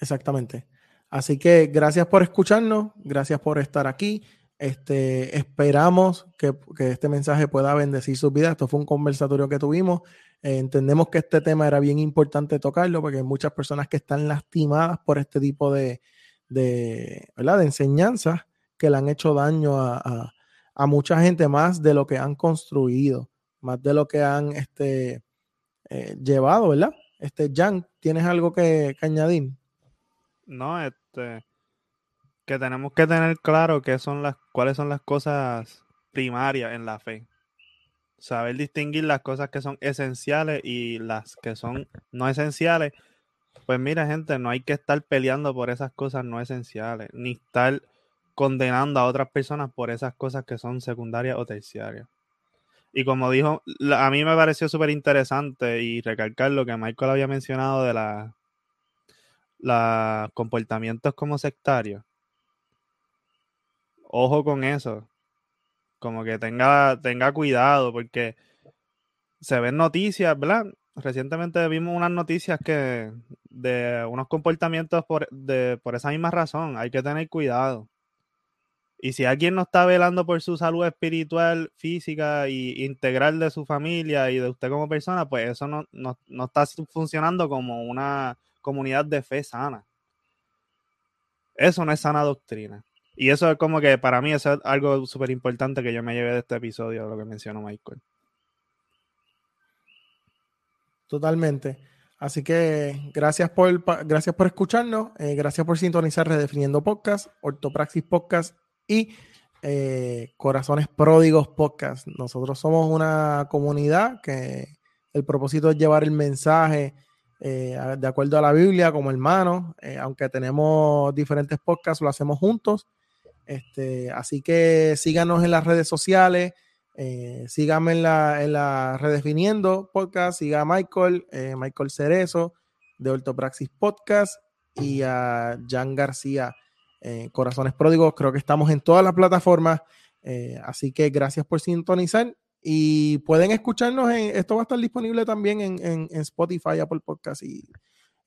Exactamente. Así que gracias por escucharnos, gracias por estar aquí. Este, esperamos que, este mensaje pueda bendecir sus vidas. Esto fue un conversatorio que tuvimos. Entendemos que este tema era bien importante tocarlo porque hay muchas personas que están lastimadas por este tipo de, de, ¿verdad? de enseñanzas que le han hecho daño a, mucha gente más de lo que han construido, más de lo que han este, eh, llevado, ¿verdad? Este, Jan, ¿tienes algo que, añadir? No, este, que tenemos que tener claro qué son las, cuáles son las cosas primarias en la fe. Saber distinguir las cosas que son esenciales y las que son no esenciales. Pues mira, gente, no hay que estar peleando por esas cosas no esenciales, ni estar condenando a otras personas por esas cosas que son secundarias o terciarias. Y como dijo, a mí me pareció súper interesante y recalcar lo que Michael había mencionado de la, los comportamientos como sectarios. Ojo con eso. Como que tenga, tenga cuidado porque se ven noticias, ¿verdad? Recientemente vimos unas noticias que de unos comportamientos por, de, por esa misma razón. Hay que tener cuidado. Y si alguien no está velando por su salud espiritual, física y integral de su familia y de usted como persona, pues eso no, está funcionando como una comunidad de fe sana. Eso no es sana doctrina. Y eso es como que para mí es algo súper importante que yo me llevé de este episodio, lo que mencionó Michael. Totalmente. Así que gracias por, gracias por escucharnos, eh, gracias por sintonizar Redefiniendo Podcast, Ortopraxis Podcast y eh, Corazones Pródigos Podcast. Nosotros somos una comunidad que el propósito es llevar el mensaje eh, de acuerdo a la Biblia como hermanos, aunque tenemos diferentes podcasts, lo hacemos juntos. Este, así que síganos en las redes sociales, síganme en la, en la Redefiniendo Podcast, siga a Michael, Michael Cerezo de Ortopraxis Podcast y a Jan García eh, Corazones Pródigos. Creo que estamos en todas las plataformas. Eh, así que gracias por sintonizar. Y pueden escucharnos. En, esto va a estar disponible también en, Spotify, Apple Podcast y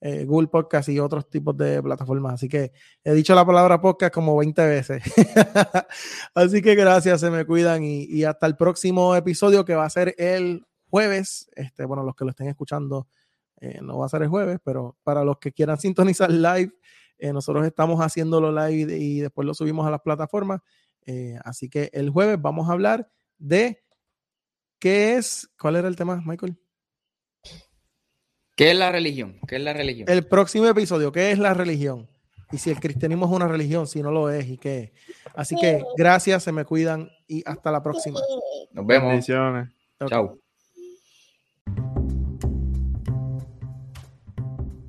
eh, Google Podcast y otros tipos de plataformas. Así que he dicho la palabra podcast como 20 veces. así que gracias, se me cuidan y, y, hasta el próximo episodio que va a ser el jueves. Este, bueno, los que lo estén escuchando no va a ser el jueves, pero para los que quieran sintonizar live, eh, nosotros estamos haciéndolo live y después lo subimos a las plataformas. Eh, así que el jueves vamos a hablar de qué es, ¿cuál era el tema, Michael? ¿Qué es la religión? ¿Qué es la religión? El próximo episodio, ¿qué es la religión? Y si el cristianismo es una religión, si no lo es y qué Así que gracias, se me cuidan y hasta la próxima. Nos vemos. Chao.